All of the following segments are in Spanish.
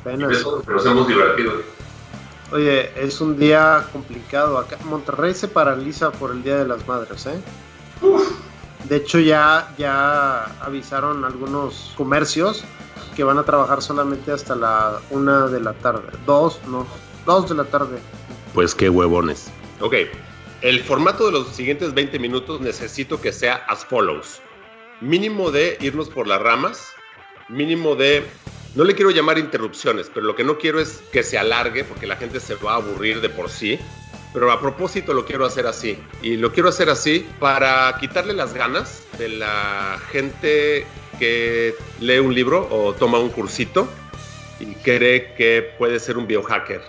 Apenas. Nos hemos divertido. Oye, es un día complicado. Acá Monterrey se paraliza por el Día de las Madres, ¿eh? De hecho, ya, ya avisaron algunos comercios que van a trabajar solamente hasta la una de la tarde. Dos, no, dos de la tarde. Pues qué huevones. Ok, el formato de los siguientes 20 minutos necesito que sea as follows. Mínimo de irnos por las ramas, mínimo de no le quiero llamar interrupciones, pero lo que no quiero es que se alargue porque la gente se va a aburrir de por sí. Pero a propósito lo quiero hacer así. Y lo quiero hacer así para quitarle las ganas de la gente que lee un libro o toma un cursito y cree que puede ser un biohacker.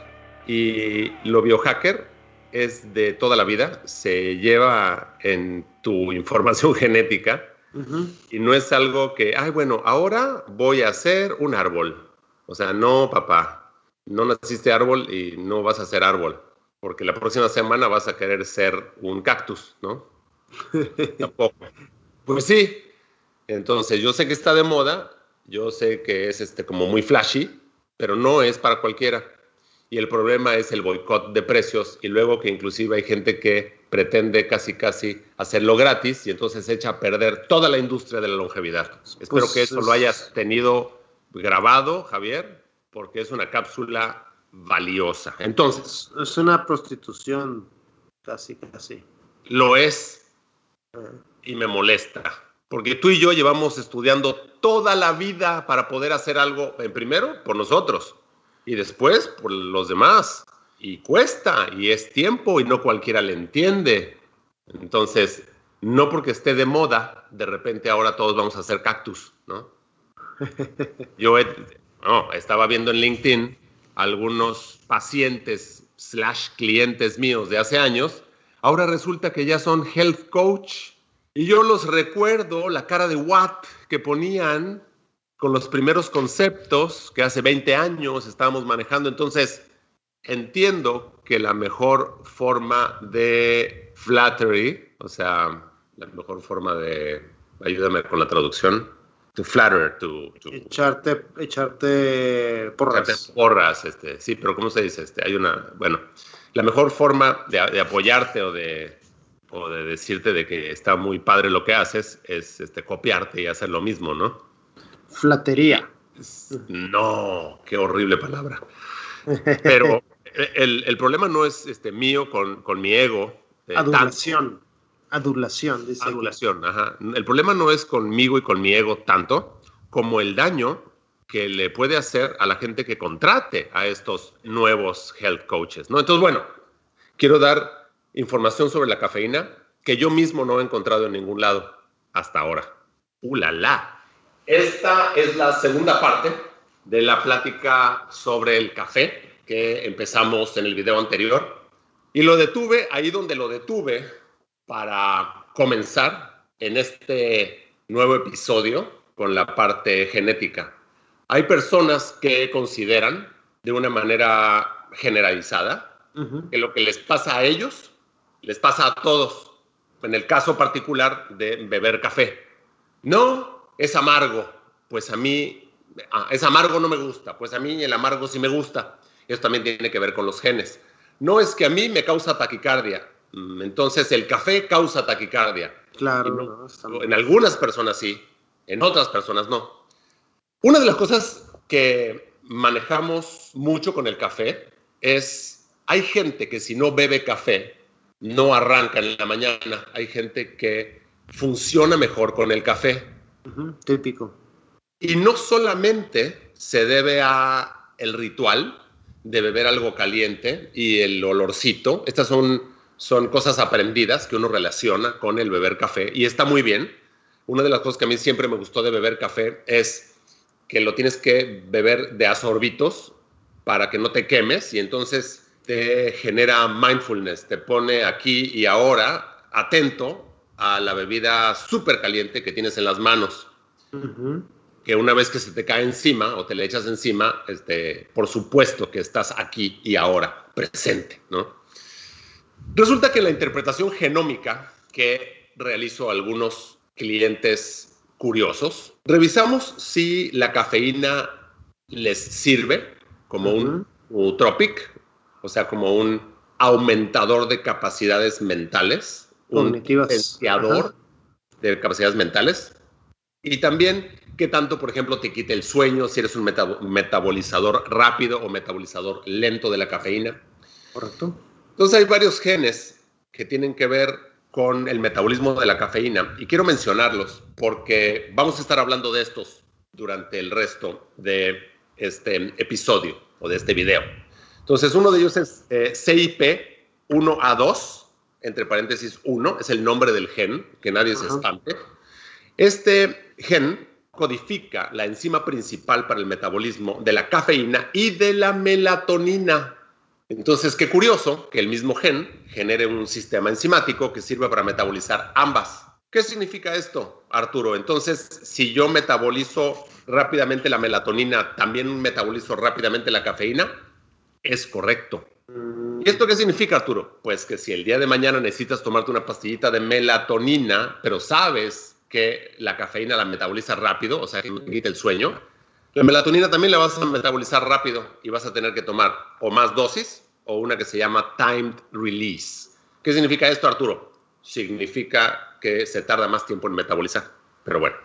Y lo biohacker es de toda la vida, se lleva en tu información genética y no es algo que, ay, bueno, ahora voy a hacer un árbol. O sea, no, papá, no naciste árbol y no vas a ser árbol, porque la próxima semana vas a querer ser un cactus, ¿no? Tampoco. Pues sí. Entonces, yo sé que está de moda, yo sé que es este como muy flashy, pero no es para cualquiera. Y el problema es el boicot de precios y luego que inclusive hay gente que pretende casi casi hacerlo gratis y entonces echa a perder toda la industria de la longevidad. Espero Pues que eso es- lo hayas tenido grabado, Javier, porque es una cápsula valiosa. Entonces, Es una prostitución, casi, casi. lo es y me molesta. Porque tú y yo llevamos estudiando toda la vida para poder hacer algo, en primero, por nosotros y después por los demás. Y cuesta y es tiempo y no cualquiera le entiende. Entonces, no porque esté de moda, de repente ahora todos vamos a hacer cactus, ¿no? Yo he- no, estaba viendo en LinkedIn algunos pacientes slash clientes míos de hace años. Ahora resulta que ya son health coach. Y yo los recuerdo la cara de Watt que ponían con los primeros conceptos que hace 20 años estábamos manejando. Entonces, entiendo que la mejor forma de flattery, o sea, la mejor forma de, ayúdame con la traducción, to flatter, to, to Echarte, echarte porras. Echarte porras, este, sí, pero ¿cómo se dice? Este, hay una, bueno, la mejor forma de, de apoyarte o de, o de decirte de que está muy padre lo que haces es este, copiarte y hacer lo mismo, ¿no? Flatería. No, qué horrible palabra. Pero el, el problema no es este, mío con, con mi ego. eh, tanto. Adulación. Adulación, dice. Adulación, ajá. El problema no es conmigo y con mi ego tanto como el daño que le puede hacer a la gente que contrate a estos nuevos health coaches, ¿no? Entonces, bueno, quiero dar información sobre la cafeína que yo mismo no he encontrado en ningún lado hasta ahora. ¡Uh, la, la! Esta es la segunda parte de la plática sobre el café que empezamos en el video anterior. Y lo detuve ahí donde lo detuve para comenzar en este nuevo episodio con la parte genética. Hay personas que consideran de una manera generalizada Ujú. que lo que les pasa a ellos les pasa a todos. En el caso particular de beber café. No, es amargo. Pues a mí, ah, es amargo no me gusta. Pues a mí el amargo sí me gusta. Eso también tiene que ver con los genes. No es que a mí me causa taquicardia. Mm, Entonces el café causa taquicardia. Claro. No- En algunas personas sí, en otras personas no. Una de las cosas que manejamos mucho con el café es, hay gente que si no bebe café, no arranca en la mañana. Hay gente que funciona mejor con el café. Típico. Y no solamente se debe a el ritual de beber algo caliente y el olorcito. Estas son, son cosas aprendidas que uno relaciona con el beber café y está muy bien. una de las cosas que a mí siempre me gustó de beber café es que lo tienes que beber de a sorbitos para que no te quemes y entonces te genera mindfulness, te pone aquí y ahora atento a la bebida súper caliente que tienes en las manos. Que una vez que se te cae encima o te le echas encima, este, por supuesto que estás aquí y ahora, presente, ¿no? Resulta que la interpretación genómica que realizo algunos clientes curiosos, revisamos si la cafeína les sirve como un utropic, o sea, como un aumentador de capacidades mentales, un potenciador de capacidades mentales, y también qué tanto, por ejemplo, te quite el sueño, si eres un metabolizador rápido o metabolizador lento de la cafeína. Correcto. Entonces hay varios genes que tienen que ver con el metabolismo de la cafeína y quiero mencionarlos porque vamos a estar hablando de estos durante el resto de este episodio o de este video. Entonces uno de ellos es eh, CIP1A2, entre paréntesis 1, es el nombre del gen, que nadie se espante. Este gen codifica la enzima principal para el metabolismo de la cafeína y de la melatonina. Entonces, qué curioso que el mismo gen genere un sistema enzimático que sirve para metabolizar ambas. ¿Qué significa esto, Arturo? Entonces, si yo metabolizo rápidamente la melatonina, ¿también metabolizo rápidamente la cafeína? Es correcto. ¿Y esto qué significa, Arturo? Pues que si el día de mañana necesitas tomarte una pastillita de melatonina, pero sabes que la cafeína la metaboliza rápido, o sea, que te quita el sueño, la melatonina también la vas a metabolizar rápido y vas a tener que tomar o más dosis o una que se llama timed release. ¿Qué significa esto, Arturo? Significa que se tarda más tiempo en metabolizar. Pero bueno,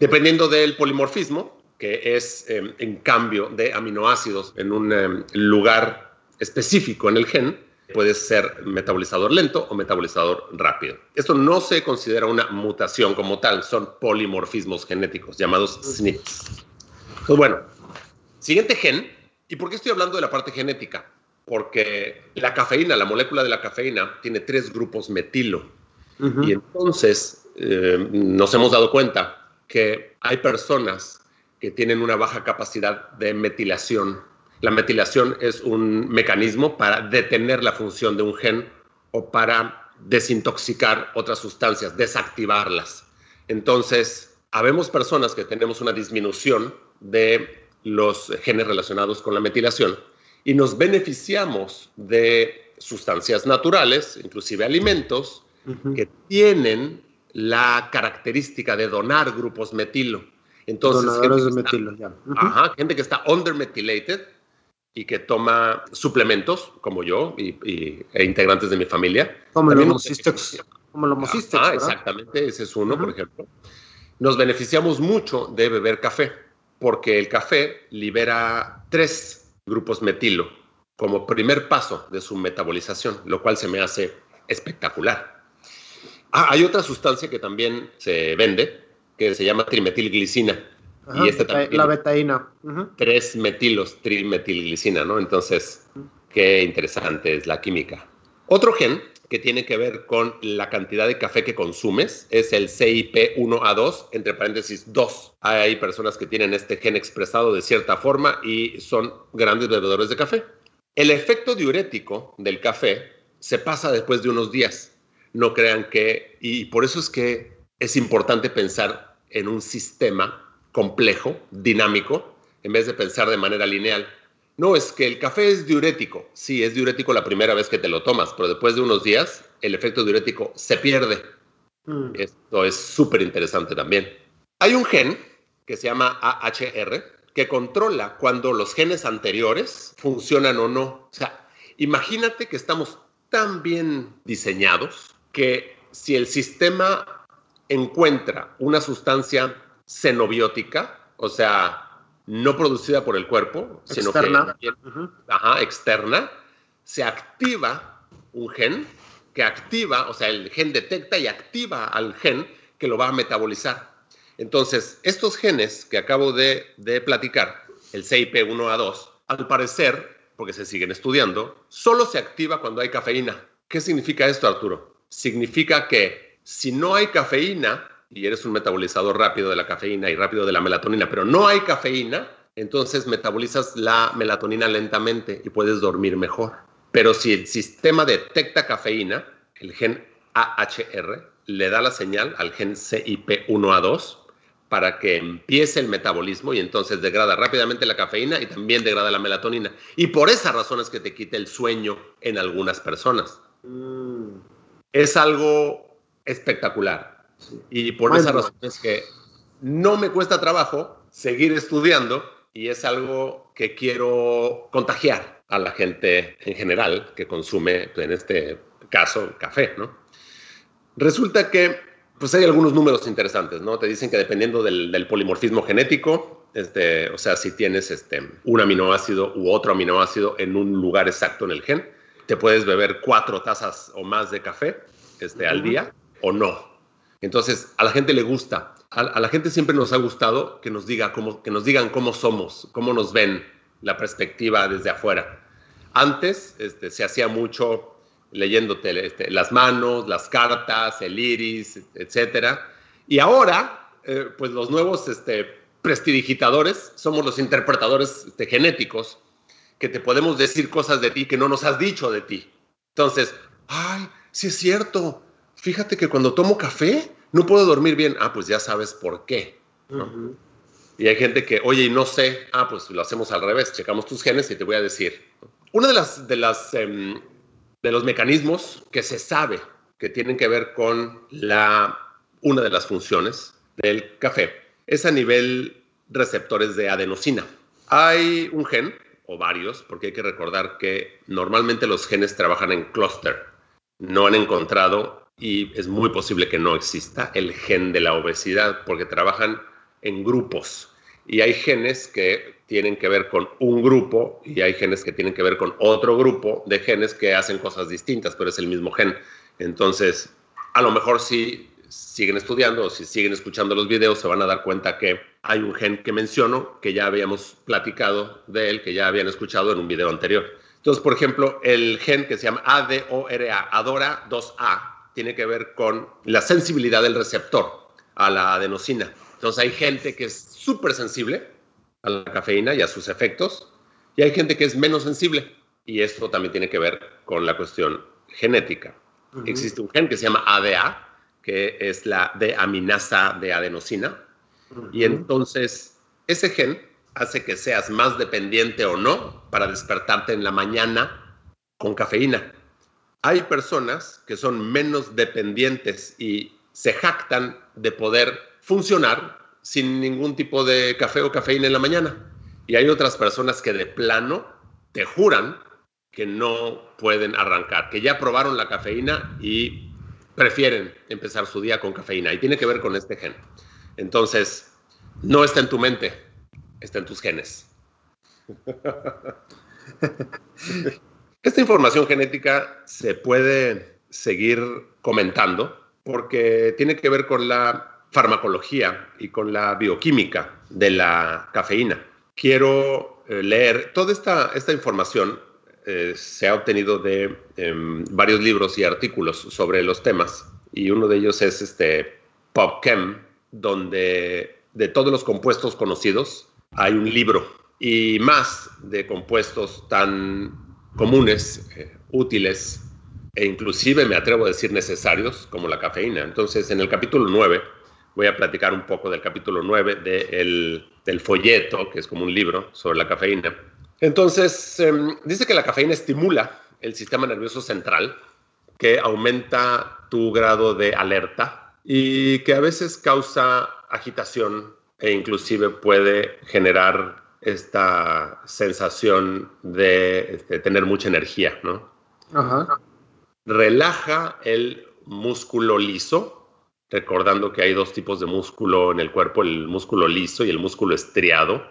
dependiendo del polimorfismo, que es em, en cambio de aminoácidos en un em, lugar específico en el gen, puede ser metabolizador lento o metabolizador rápido. Esto no se considera una mutación como tal, son polimorfismos genéticos llamados SNPs. Pues bueno, siguiente gen. ¿Y por qué estoy hablando de la parte genética? Porque la cafeína, la molécula de la cafeína, tiene tres grupos metilo. Y entonces eh, nos hemos dado cuenta que hay personas que tienen una baja capacidad de metilación. La metilación es un mecanismo para detener la función de un gen o para desintoxicar otras sustancias, desactivarlas. Entonces, habemos personas que tenemos una disminución de los genes relacionados con la metilación y nos beneficiamos de sustancias naturales, inclusive alimentos, que tienen la característica de donar grupos metilo. Entonces, gente, de metilo, ya. ajá, gente que está undermethylated y que toma suplementos, como yo y, e integrantes de mi familia. Como el homocistex. Como el Ah, exactamente, ese es uno, por ejemplo. Nos beneficiamos mucho de beber café porque el café libera tres grupos metilo como primer paso de su metabolización, lo cual se me hace espectacular. Ah, hay otra sustancia que también se vende, que se llama trimetilglicina. Y esta también la betaína. Tres metilos, trimetilglicina, ¿no? Entonces, qué interesante es la química. Otro gen que tiene que ver con la cantidad de café que consumes, es el CIP1A2, entre paréntesis 2. Hay personas que tienen este gen expresado de cierta forma y son grandes bebedores de café. El efecto diurético del café se pasa después de unos días. No crean que, y por eso es que es importante pensar en un sistema complejo, dinámico, en vez de pensar de manera lineal. No, es que el café es diurético. Sí, es diurético la primera vez que te lo tomas, pero después de unos días el efecto diurético se pierde. Mm. Esto es súper interesante también. Hay un gen que se llama AHR que controla cuando los genes anteriores funcionan o no. O sea, imagínate que estamos tan bien diseñados que si el sistema encuentra una sustancia xenobiótica, o sea, no producida por el cuerpo, sino externa. que ajá, externa, se activa un gen que activa, o sea, el gen detecta y activa al gen que lo va a metabolizar. Entonces, estos genes que acabo de, de platicar, el CIP1A2, al parecer, porque se siguen estudiando, solo se activa cuando hay cafeína. ¿Qué significa esto, Arturo? Significa que si no hay cafeína, y eres un metabolizador rápido de la cafeína y rápido de la melatonina, pero no hay cafeína, entonces metabolizas la melatonina lentamente y puedes dormir mejor. Pero si el sistema detecta cafeína, el gen AHR le da la señal al gen CIP1A2 para que empiece el metabolismo y entonces degrada rápidamente la cafeína y también degrada la melatonina. Y por esa razón es que te quita el sueño en algunas personas. Mm. Es algo espectacular. Y por esa razón es que no me cuesta trabajo seguir estudiando y es algo que quiero contagiar a la gente en general que consume, en este caso, café, ¿no? Resulta que pues hay algunos números interesantes, ¿no? Te dicen que dependiendo del, polimorfismo genético, este, o sea, si tienes este, un aminoácido u otro aminoácido en un lugar exacto en el gen, te puedes beber cuatro tazas o más de café este, al día o no. Entonces, a la gente le gusta. A, la gente siempre nos ha gustado que nos, diga cómo, que nos digan cómo somos, cómo nos ven, la perspectiva desde afuera. Antes este, se hacía mucho leyéndote este, las manos, las cartas, el iris, etc. Y ahora, eh, pues los nuevos este, prestidigitadores somos los interpretadores este, genéticos que te podemos decir cosas de ti que no nos has dicho de ti. Entonces, ay, sí es cierto. Fíjate que cuando tomo café no puedo dormir bien. Ah, pues ya sabes por qué. Y hay gente que, oye, y no sé, ah, pues lo hacemos al revés, checamos tus genes y te voy a decir. Uno de, las, de, las, em, de los mecanismos que se sabe que tienen que ver con la, una de las funciones del café es a nivel receptores de adenosina. Hay un gen, o varios, porque hay que recordar que normalmente los genes trabajan en clúster. No han encontrado, y es muy posible que no exista, el gen de la obesidad, porque trabajan en grupos. Y hay genes que tienen que ver con un grupo y hay genes que tienen que ver con otro grupo de genes que hacen cosas distintas, pero es el mismo gen. Entonces, a lo mejor si siguen estudiando o si siguen escuchando los videos, se van a dar cuenta que hay un gen que menciono, que ya habíamos platicado de él, que ya habían escuchado en un video anterior. Entonces, por ejemplo, el gen que se llama ADORA, ADORA 2A, tiene que ver con la sensibilidad del receptor a la adenosina. Entonces hay gente que es súper sensible a la cafeína y a sus efectos, y hay gente que es menos sensible. Y esto también tiene que ver con la cuestión genética. Existe un gen que se llama ADA, que es la deaminasa de adenosina, y entonces ese gen hace que seas más dependiente o no para despertarte en la mañana con cafeína. Hay personas que son menos dependientes y se jactan de poder funcionar sin ningún tipo de café o cafeína en la mañana. Y hay otras personas que de plano te juran que no pueden arrancar, que ya probaron la cafeína y prefieren empezar su día con cafeína. Y tiene que ver con este gen. Entonces, no está en tu mente, está en tus genes. Esta información genética se puede seguir comentando porque tiene que ver con la farmacología y con la bioquímica de la cafeína. Quiero eh, leer toda esta, esta información. Eh, se ha obtenido de em, varios libros y artículos sobre los temas y uno de ellos es este PubChem, donde de todos los compuestos conocidos hay un libro y más de compuestos tan comunes, eh, útiles e inclusive me atrevo a decir necesarios como la cafeína. Entonces, en el capítulo 9 voy a platicar un poco del capítulo 9 del folleto, que es como un libro sobre la cafeína. Entonces, em, dice que la cafeína estimula el sistema nervioso central, que aumenta tu grado de alerta y que a veces causa agitación e inclusive puede generar esta sensación de tener mucha energía, ¿no? Relaja el músculo liso, recordando que hay dos tipos de músculo en el cuerpo, el músculo liso y el músculo estriado.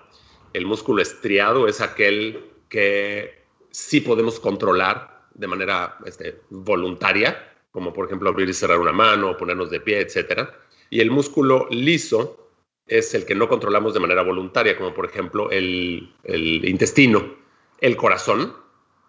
El músculo estriado es aquel que sí podemos controlar de manera este, voluntaria, como por ejemplo abrir y cerrar una mano, ponernos de pie, etc. Y el músculo liso es el que no controlamos de manera voluntaria, como por ejemplo el, el intestino. El corazón,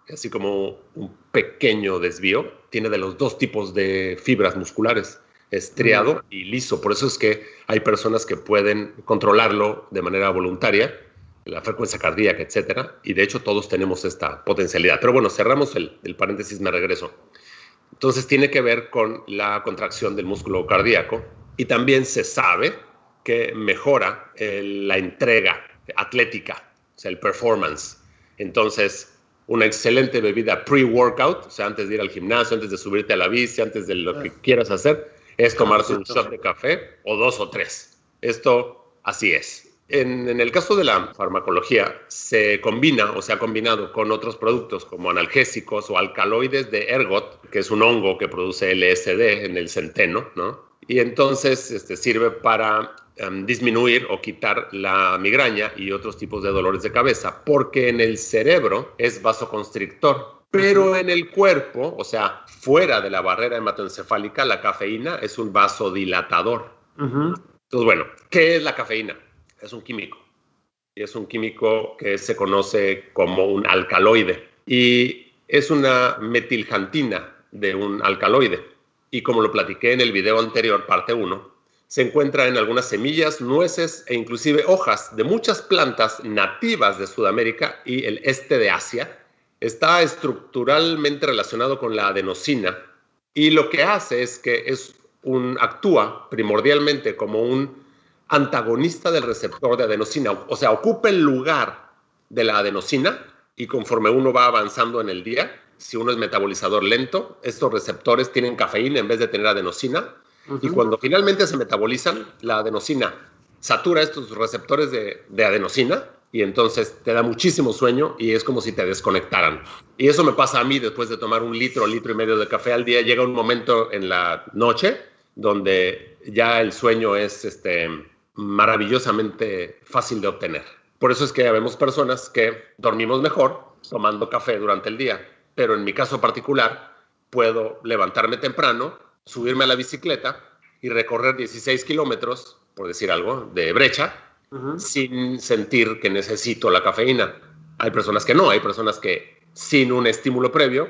así como un pequeño desvío, tiene de los dos tipos de fibras musculares estriado y liso. Por eso es que hay personas que pueden controlarlo de manera voluntaria, la frecuencia cardíaca, etcétera, y de hecho todos tenemos esta potencialidad. Pero bueno, cerramos el, el paréntesis, me regreso. Entonces tiene que ver con la contracción del músculo cardíaco y también se sabe que mejora la entrega atlética, o sea, el performance. Entonces, una excelente bebida pre-workout, o sea, antes de ir al gimnasio, antes de subirte a la bici, antes de lo que quieras hacer, es tomarse un shot de café o dos o tres. Esto así es. En, en, el caso de la farmacología, se combina o se ha combinado con otros productos como analgésicos o alcaloides de ergot, que es un hongo que produce LSD en el centeno, ¿no? Y entonces este, sirve para em, disminuir o quitar la migraña y otros tipos de dolores de cabeza, porque en el cerebro es vasoconstrictor, pero en el cuerpo, o sea, fuera de la barrera hematoencefálica, la cafeína es un vasodilatador. Entonces, bueno, ¿qué es la cafeína? Es un químico. Y es un químico que se conoce como un alcaloide. Y es una metiljantina de un alcaloide. Y como lo platiqué en el video anterior, parte 1, se encuentra en algunas semillas, nueces e inclusive hojas de muchas plantas nativas de Sudamérica y el este de Asia. Está estructuralmente relacionado con la adenosina y lo que hace es que es un, actúa primordialmente como un antagonista del receptor de adenosina, o sea, ocupa el lugar de la adenosina y conforme uno va avanzando en el día, si uno es metabolizador lento, estos receptores tienen cafeína en vez de tener adenosina y cuando finalmente se metabolizan, la adenosina satura estos receptores de, de adenosina y entonces te da muchísimo sueño y es como si te desconectaran. Y eso me pasa a mí después de tomar un litro, litro y medio de café al día. Llega un momento en la noche donde ya el sueño es este, maravillosamente fácil de obtener. Por eso es que vemos personas que dormimos mejor tomando café durante el día. Pero en mi caso particular, puedo levantarme temprano, subirme a la bicicleta y recorrer 16 kilómetros, por decir algo, de brecha sin sentir que necesito la cafeína. Hay personas que no, hay personas que sin un estímulo previo,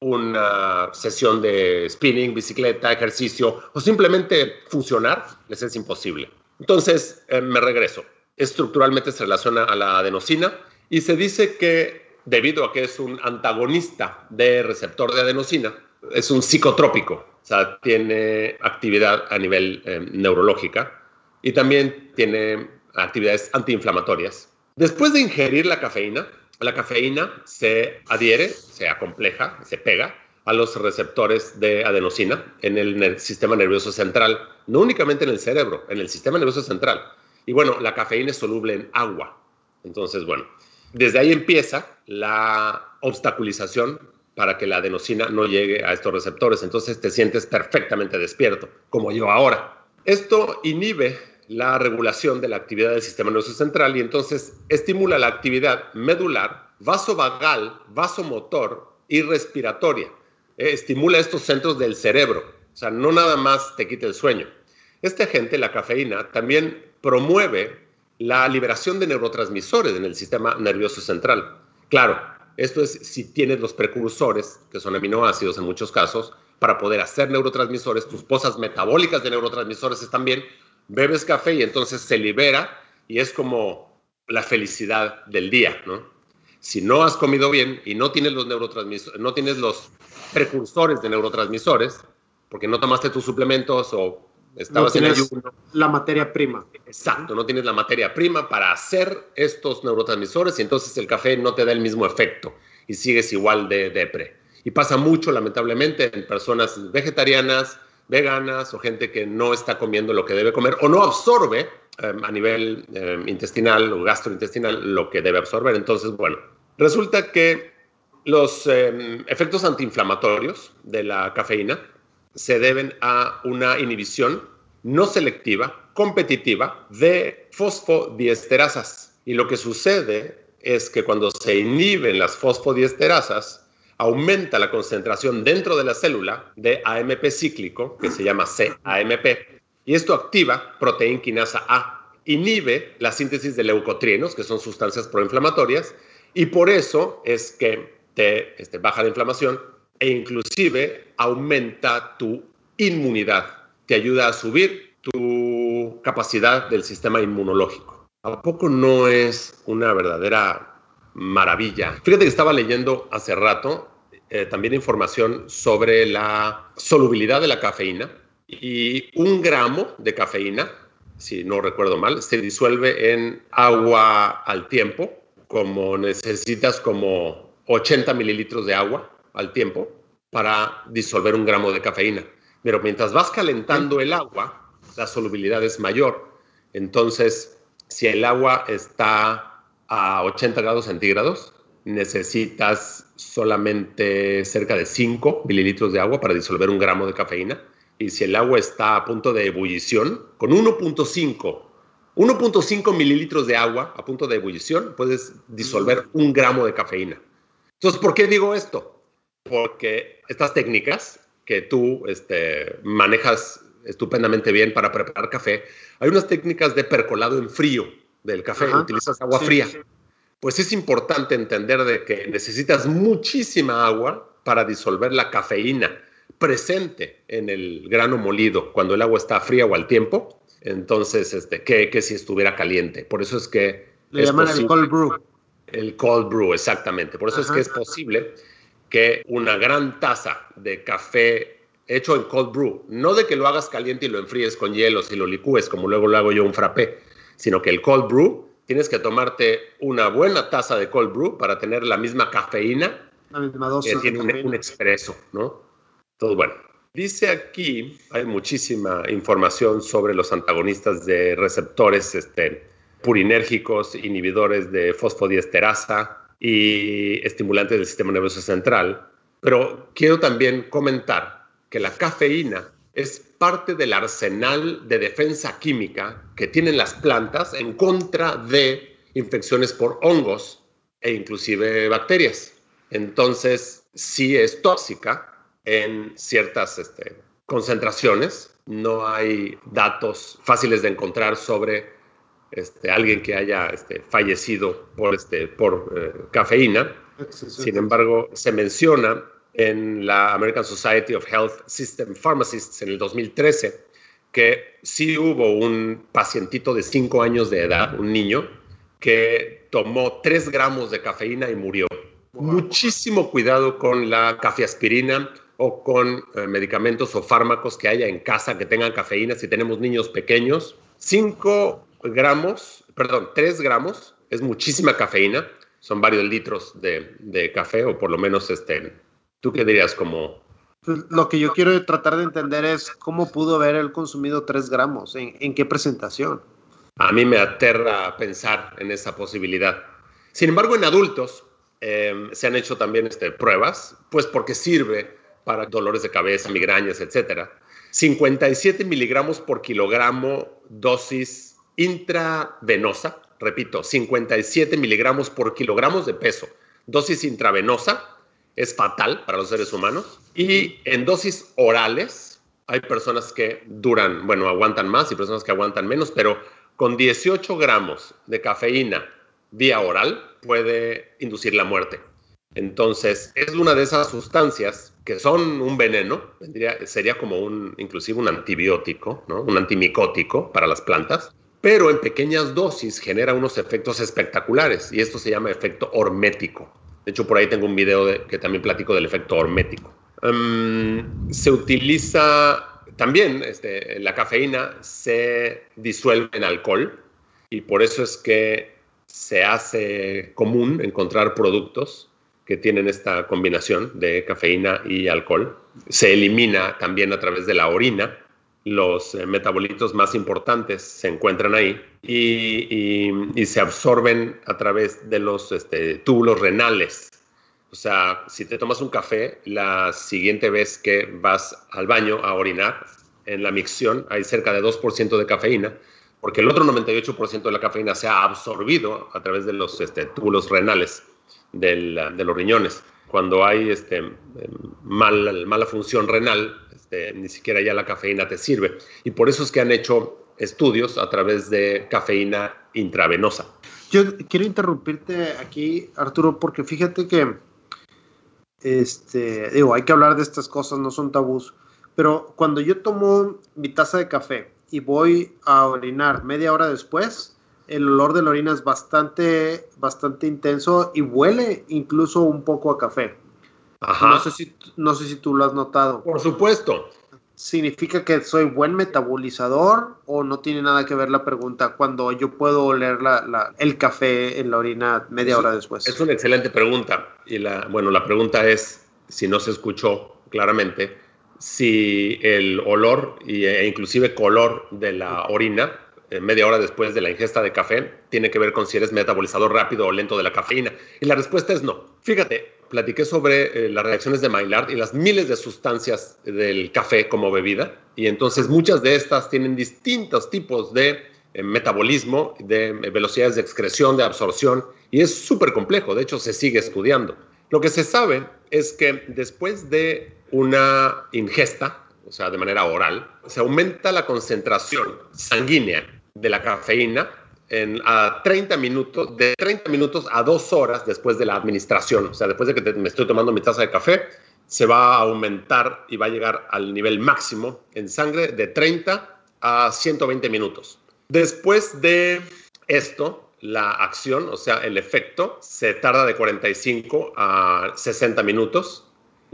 una sesión de spinning, bicicleta, ejercicio o simplemente funcionar, les es imposible. Entonces, eh, me regreso. Estructuralmente se relaciona a la adenosina y se dice que debido a que es un antagonista de receptor de adenosina, es un psicotrópico, o sea, tiene actividad a nivel eh, neurológica y también tiene actividades antiinflamatorias. Después de ingerir la cafeína, la cafeína se adhiere, se acompleja, se pega a los receptores de adenosina en el sistema nervioso central, no únicamente en el cerebro, en el sistema nervioso central. Y bueno, la cafeína es soluble en agua. Entonces, bueno, desde ahí empieza la obstaculización para que la adenosina no llegue a estos receptores. Entonces te sientes perfectamente despierto, como yo ahora. Esto inhibe la regulación de la actividad del sistema nervioso central y entonces estimula la actividad medular, vasovagal, vasomotor y respiratoria. Eh, estimula estos centros del cerebro, o sea, no nada más te quita el sueño. Este agente, la cafeína, también promueve la liberación de neurotransmisores en el sistema nervioso central. Claro, esto es si tienes los precursores, que son aminoácidos en muchos casos, para poder hacer neurotransmisores, tus pozas metabólicas de neurotransmisores están bien, bebes café y entonces se libera y es como la felicidad del día, ¿no? Si no has comido bien y no tienes los neurotransmisores, no tienes los precursores de neurotransmisores, porque no tomaste tus suplementos o estabas en ayuno. La materia prima. Exacto, no tienes la materia prima para hacer estos neurotransmisores y entonces el café no te da el mismo efecto y sigues igual de depre. Y pasa mucho, lamentablemente, en personas vegetarianas, veganas o gente que no está comiendo lo que debe comer o no absorbe em, a nivel em, intestinal o gastrointestinal lo que debe absorber. Entonces, bueno, resulta que los em, efectos antiinflamatorios de la cafeína se deben a una inhibición no selectiva, competitiva, de fosfodiesterasas. Y lo que sucede es que cuando se inhiben las fosfodiesterasas, aumenta la concentración dentro de la célula de AMP cíclico, que se llama CAMP, y esto activa proteína quinasa A, inhibe la síntesis de leucotrienos, que son sustancias proinflamatorias, y por eso es que te este, baja la inflamación e inclusive aumenta tu inmunidad. te ayuda a subir tu capacidad del sistema inmunológico. ¿A poco no es una verdadera maravilla? Fíjate que estaba leyendo hace rato eh, también información sobre la solubilidad de la cafeína y un gramo de cafeína, si no recuerdo mal, se disuelve en agua al tiempo, como necesitas como 80 mililitros de agua al tiempo para disolver un gramo de cafeína. Pero mientras vas calentando el agua, la solubilidad es mayor. Entonces, si el agua está a 80 grados centígrados, necesitas solamente cerca de 5 mililitros de agua para disolver un gramo de cafeína. Y si el agua está a punto de ebullición, con 1.5 1.5 mililitros de agua a punto de ebullición, puedes disolver un gramo de cafeína. Entonces, ¿por qué digo esto? Porque estas técnicas que tú este, manejas estupendamente bien para preparar café, hay unas técnicas de percolado en frío del café, utilizas agua fría. Pues es importante entender de que necesitas muchísima agua para disolver la cafeína presente en el grano molido cuando el agua está fría o al tiempo. Entonces, este, que, que si estuviera caliente. Por eso es que... Le llaman el cold brew. El cold brew, exactamente. Por eso es que es posible que una gran taza de café hecho en cold brew, no de que lo hagas caliente y lo enfríes con hielos y lo licúes como luego lo hago yo un frappé, sino que el cold brew tienes que tomarte una buena taza de cold brew para tener la misma cafeína la misma que tiene un, un, expreso, ¿no? Todo bueno. Dice aquí, hay muchísima información sobre los antagonistas de receptores este, purinérgicos, inhibidores de fosfodiesterasa, y estimulantes del sistema nervioso central. Pero quiero también comentar que la cafeína es parte del arsenal de defensa química que tienen las plantas en contra de infecciones por hongos e inclusive bacterias. Entonces, sí es tóxica en ciertas este, concentraciones. No hay datos fáciles de encontrar sobre este, alguien que haya este, fallecido por, este, por eh, cafeína. Sin embargo, se menciona en la American Society of Health System Pharmacists en el 2013 que sí hubo un pacientito de 5 años de edad, un niño, que tomó 3 gramos de cafeína y murió. Muchísimo cuidado con la cafeaspirina o con eh, medicamentos o fármacos que haya en casa que tengan cafeína si tenemos niños pequeños. 5 gramos, perdón, 3 gramos, es muchísima cafeína, son varios litros de, café, o por lo menos, este, ¿tú qué dirías como... Pues, lo que yo quiero tratar de entender es cómo pudo haber él consumido 3 gramos, en, qué presentación. A mí me aterra pensar en esa posibilidad. Sin embargo, en adultos em, se han hecho también este, pruebas, pues porque sirve para dolores de cabeza, migrañas, etc. 57 miligramos por kilogramo dosis intravenosa, repito, 57 miligramos por kilogramos de peso. Dosis intravenosa es fatal para los seres humanos. Y en dosis orales, hay personas que duran, bueno, aguantan más y personas que aguantan menos, pero con 18 gramos de cafeína vía oral puede inducir la muerte. Entonces, es una de esas sustancias que son un veneno, sería como un, inclusive un antibiótico, ¿no? un antimicótico para las plantas, pero en pequeñas dosis genera unos efectos espectaculares y esto se llama efecto hormético. De hecho, por ahí tengo un video que también platico del efecto hormético. Um, se utiliza también, este, la cafeína se disuelve en alcohol y por eso es que se hace común encontrar productos que tienen esta combinación de cafeína y alcohol. Se elimina también a través de la orina los eh, metabolitos más importantes se encuentran ahí y, se absorben a través de los este, túbulos renales. O sea, si te tomas un café, la siguiente vez que vas al baño a orinar, en la micción hay cerca de 2% de cafeína, porque el otro 98% de la cafeína se ha absorbido a través de los este, túbulos renales de los riñones. Cuando hay este, mal, mala función renal, este, ni siquiera ya la cafeína te sirve. Y por eso es que han hecho estudios a través de cafeína intravenosa. Yo quiero interrumpirte aquí, Arturo, porque fíjate que, este, digo, hay que hablar de estas cosas, no son tabús, pero cuando yo tomo mi taza de café y voy a orinar media hora después, el olor de la orina es bastante, bastante intenso y huele incluso un poco a café. Ajá. No sé si, no sé si tú lo has notado. Por supuesto. ¿Significa que soy buen metabolizador o no tiene nada que ver la pregunta cuando yo puedo oler la, el café en la orina media hora después? Es una excelente pregunta. Y la, bueno, la pregunta es, si no se escuchó claramente, si el olor e inclusive color de la orina eh, media hora después de la ingesta de café tiene que ver con si eres metabolizador rápido o lento de la cafeína. Y la respuesta es no. Fíjate, platiqué sobre eh, las reacciones de Maillard y las miles de sustancias del café como bebida. Y entonces muchas de estas tienen distintos tipos de eh, metabolismo, de velocidades de excreción, de absorción. Y es súper complejo. De hecho, se sigue estudiando. Lo que se sabe es que después de una ingesta, o sea, de manera oral, se aumenta la concentración sanguínea de la cafeína en, a 30 minutos, de 30 minutos a 2 horas después de la administración. O sea, después de que me estoy tomando mi taza de café, se va a aumentar y va a llegar al nivel máximo en sangre de 30 a 120 minutos. Después de esto, la acción, o sea, el efecto, se tarda de 45 a 60 minutos.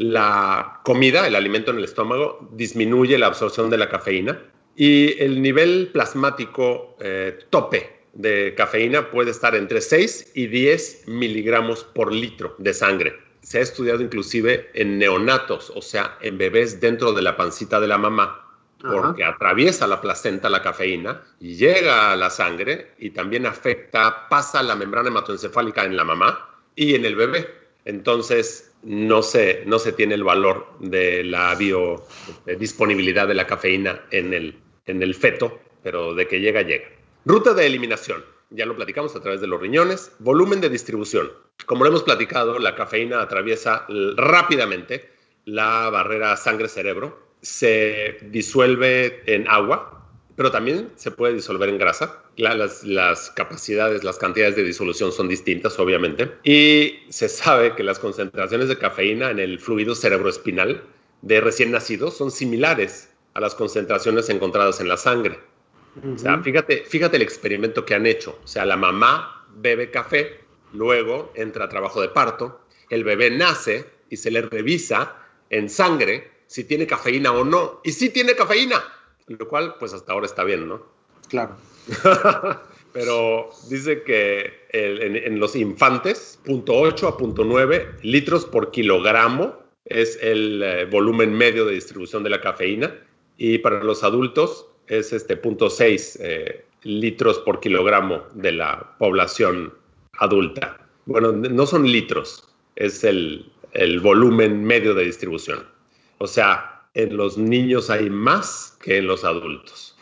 La comida, el alimento en el estómago, disminuye la absorción de la cafeína y el nivel plasmático eh, tope de cafeína puede estar entre 6 y 10 miligramos por litro de sangre. Se ha estudiado inclusive en neonatos, o sea, en bebés dentro de la pancita de la mamá, porque atraviesa la placenta la cafeína y llega a la sangre y también afecta, pasa la membrana hematoencefálica en la mamá y en el bebé. Entonces, no se, no se tiene el valor de la biodisponibilidad de la cafeína en el, en el feto, pero de que llega, llega. Ruta de eliminación. Ya lo platicamos a través de los riñones. Volumen de distribución. Como lo hemos platicado, la cafeína atraviesa rápidamente la barrera sangre-cerebro, se disuelve en agua, pero también se puede disolver en grasa. las, las, capacidades, las cantidades de disolución son distintas, obviamente. Y se sabe que las concentraciones de cafeína en el fluido cerebroespinal de recién nacidos son similares a las concentraciones encontradas en la sangre. O sea, fíjate, fíjate el experimento que han hecho. O sea, la mamá bebe café, luego entra a trabajo de parto, el bebé nace y se le revisa en sangre si tiene cafeína o no. Y si tiene cafeína, lo cual pues hasta ahora está bien, ¿no? Claro. Pero dice que en, los infantes, punto 8 a punto 9 litros por kilogramo es el eh, volumen medio de distribución de la cafeína y para los adultos es este 0.6 eh, litros por kilogramo de la población adulta. Bueno, no son litros, es el, volumen medio de distribución. O sea, en los niños hay más que en los adultos.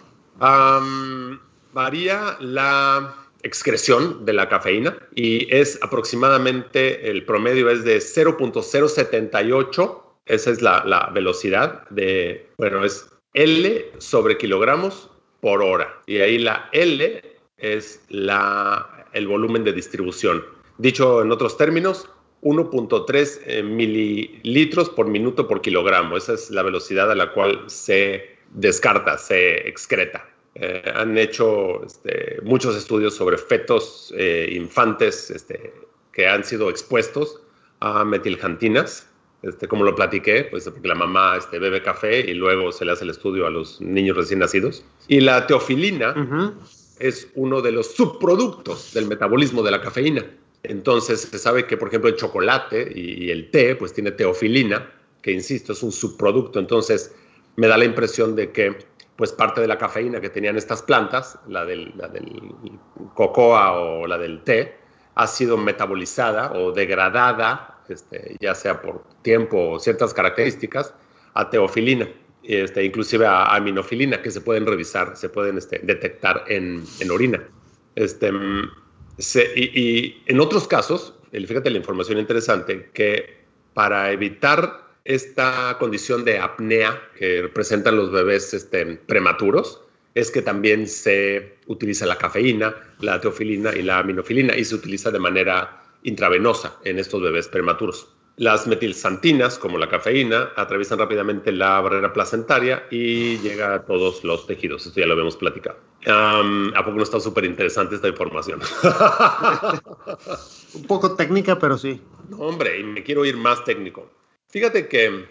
varía la excreción de la cafeína y es aproximadamente, el promedio es de 0.078, esa es la, la velocidad de, bueno, es L sobre kilogramos por hora. Y ahí la L es la, el volumen de distribución. Dicho en otros términos, 1.3 eh, mililitros por minuto por kilogramo. Esa es la velocidad a la cual se descarta, se excreta. Eh, han hecho este, muchos estudios sobre fetos eh, infantes este, que han sido expuestos a metiljantinas este, como lo platiqué, pues porque la mamá este, bebe café y luego se le hace el estudio a los niños recién nacidos. Y la teofilina es uno de los subproductos del metabolismo de la cafeína. Entonces se sabe que, por ejemplo, el chocolate y, el té, pues tiene teofilina, que insisto, es un subproducto. Entonces me da la impresión de que, pues parte de la cafeína que tenían estas plantas, la del, la del cocoa o la del té, ha sido metabolizada o degradada este, ya sea por tiempo o ciertas características, a teofilina, este, inclusive a aminofilina, que se pueden revisar, se pueden este, detectar en, orina. Este, y, en otros casos, fíjate la información interesante, que para evitar esta condición de apnea que presentan los bebés este, prematuros, es que también se utiliza la cafeína, la teofilina y la aminofilina y se utiliza de manera intravenosa en estos bebés prematuros. Las metilsantinas, como la cafeína, atraviesan rápidamente la barrera placentaria y llega a todos los tejidos. Esto ya lo habíamos platicado. ¿A poco no está súper interesante esta información? Un poco técnica, pero sí. hombre, y me quiero ir más técnico. Fíjate que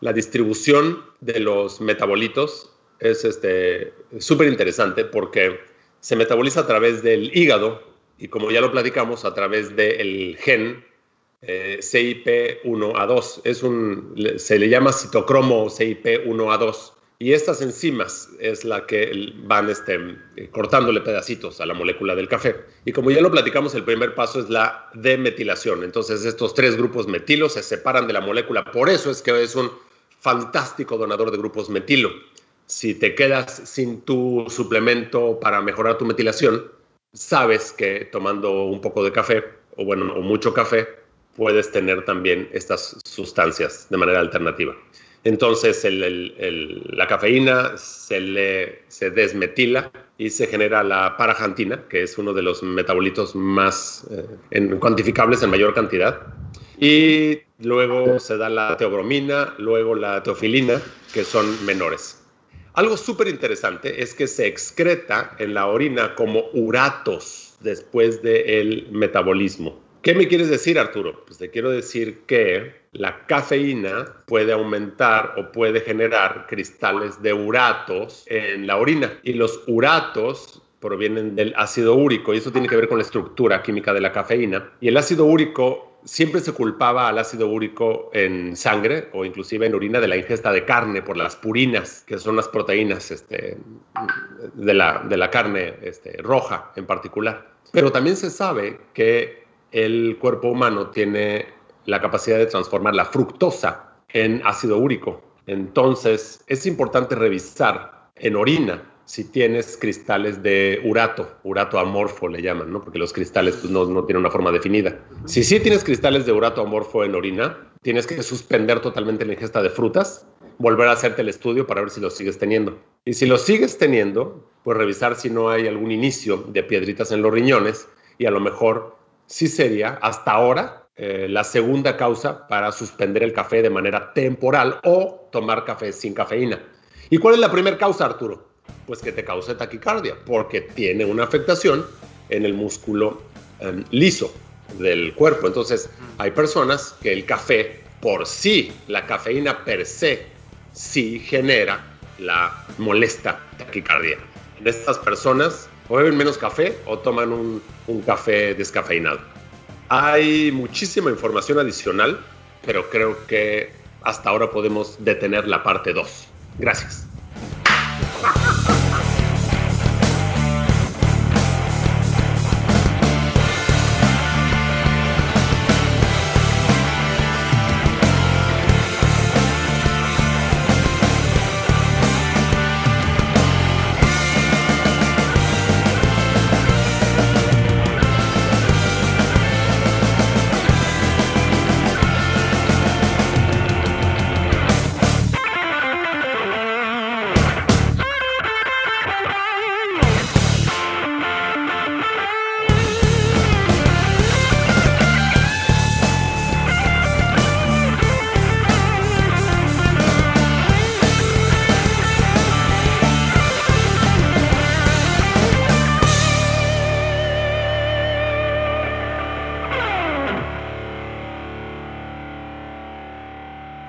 la distribución de los metabolitos es este, súper interesante porque se metaboliza a través del hígado y como ya lo platicamos, a través del gen eh, CIP1A2. Es un, se le llama citocromo CIP1A2. Y estas enzimas es la que van este, cortándole pedacitos a la molécula del café. Y como ya lo platicamos, el primer paso es la demetilación. Entonces estos tres grupos metilos se separan de la molécula. Por eso es que es un fantástico donador de grupos metilo. Si te quedas sin tu suplemento para mejorar tu metilación, sabes que tomando un poco de café, o bueno, o mucho café, puedes tener también estas sustancias de manera alternativa. Entonces la cafeína se, le, se desmetila y se genera la parajantina, que es uno de los metabolitos más eh, cuantificables en mayor cantidad. Y luego se da la teobromina, luego la teofilina, que son menores. Algo súper interesante es que se excreta en la orina como uratos después del metabolismo. ¿Qué me quieres decir, Arturo? Pues te quiero decir que la cafeína puede aumentar o puede generar cristales de uratos en la orina y los uratos provienen del ácido úrico y eso tiene que ver con la estructura química de la cafeína. Y el ácido úrico siempre se culpaba al ácido úrico en sangre o inclusive en orina de la ingesta de carne por las purinas, que son las proteínas este, de, la, de la carne este, roja en particular. Pero también se sabe que el cuerpo humano tiene la capacidad de transformar la fructosa en ácido úrico. Entonces es importante revisar en orina si tienes cristales de urato, urato amorfo le llaman, ¿no? Porque los cristales pues, no, no, tienen una forma definida. Si sí tienes cristales de urato amorfo en orina, tienes que suspender totalmente la ingesta de frutas, volver a hacerte el estudio para ver si los sigues teniendo. Y si los sigues teniendo, pues revisar si no hay algún inicio de piedritas en los riñones y a lo mejor sí sería hasta ahora eh, la segunda causa para suspender el café de manera temporal o tomar café sin cafeína. ¿Y cuál es la primera causa, Arturo? pues que te cause taquicardia, porque tiene una afectación en el músculo em, liso del cuerpo. Entonces, hay personas que el café por sí, la cafeína per se, sí genera la molesta taquicardia. En estas personas o beben menos café o toman un, un café descafeinado. Hay muchísima información adicional, pero creo que hasta ahora podemos detener la parte 2. Gracias.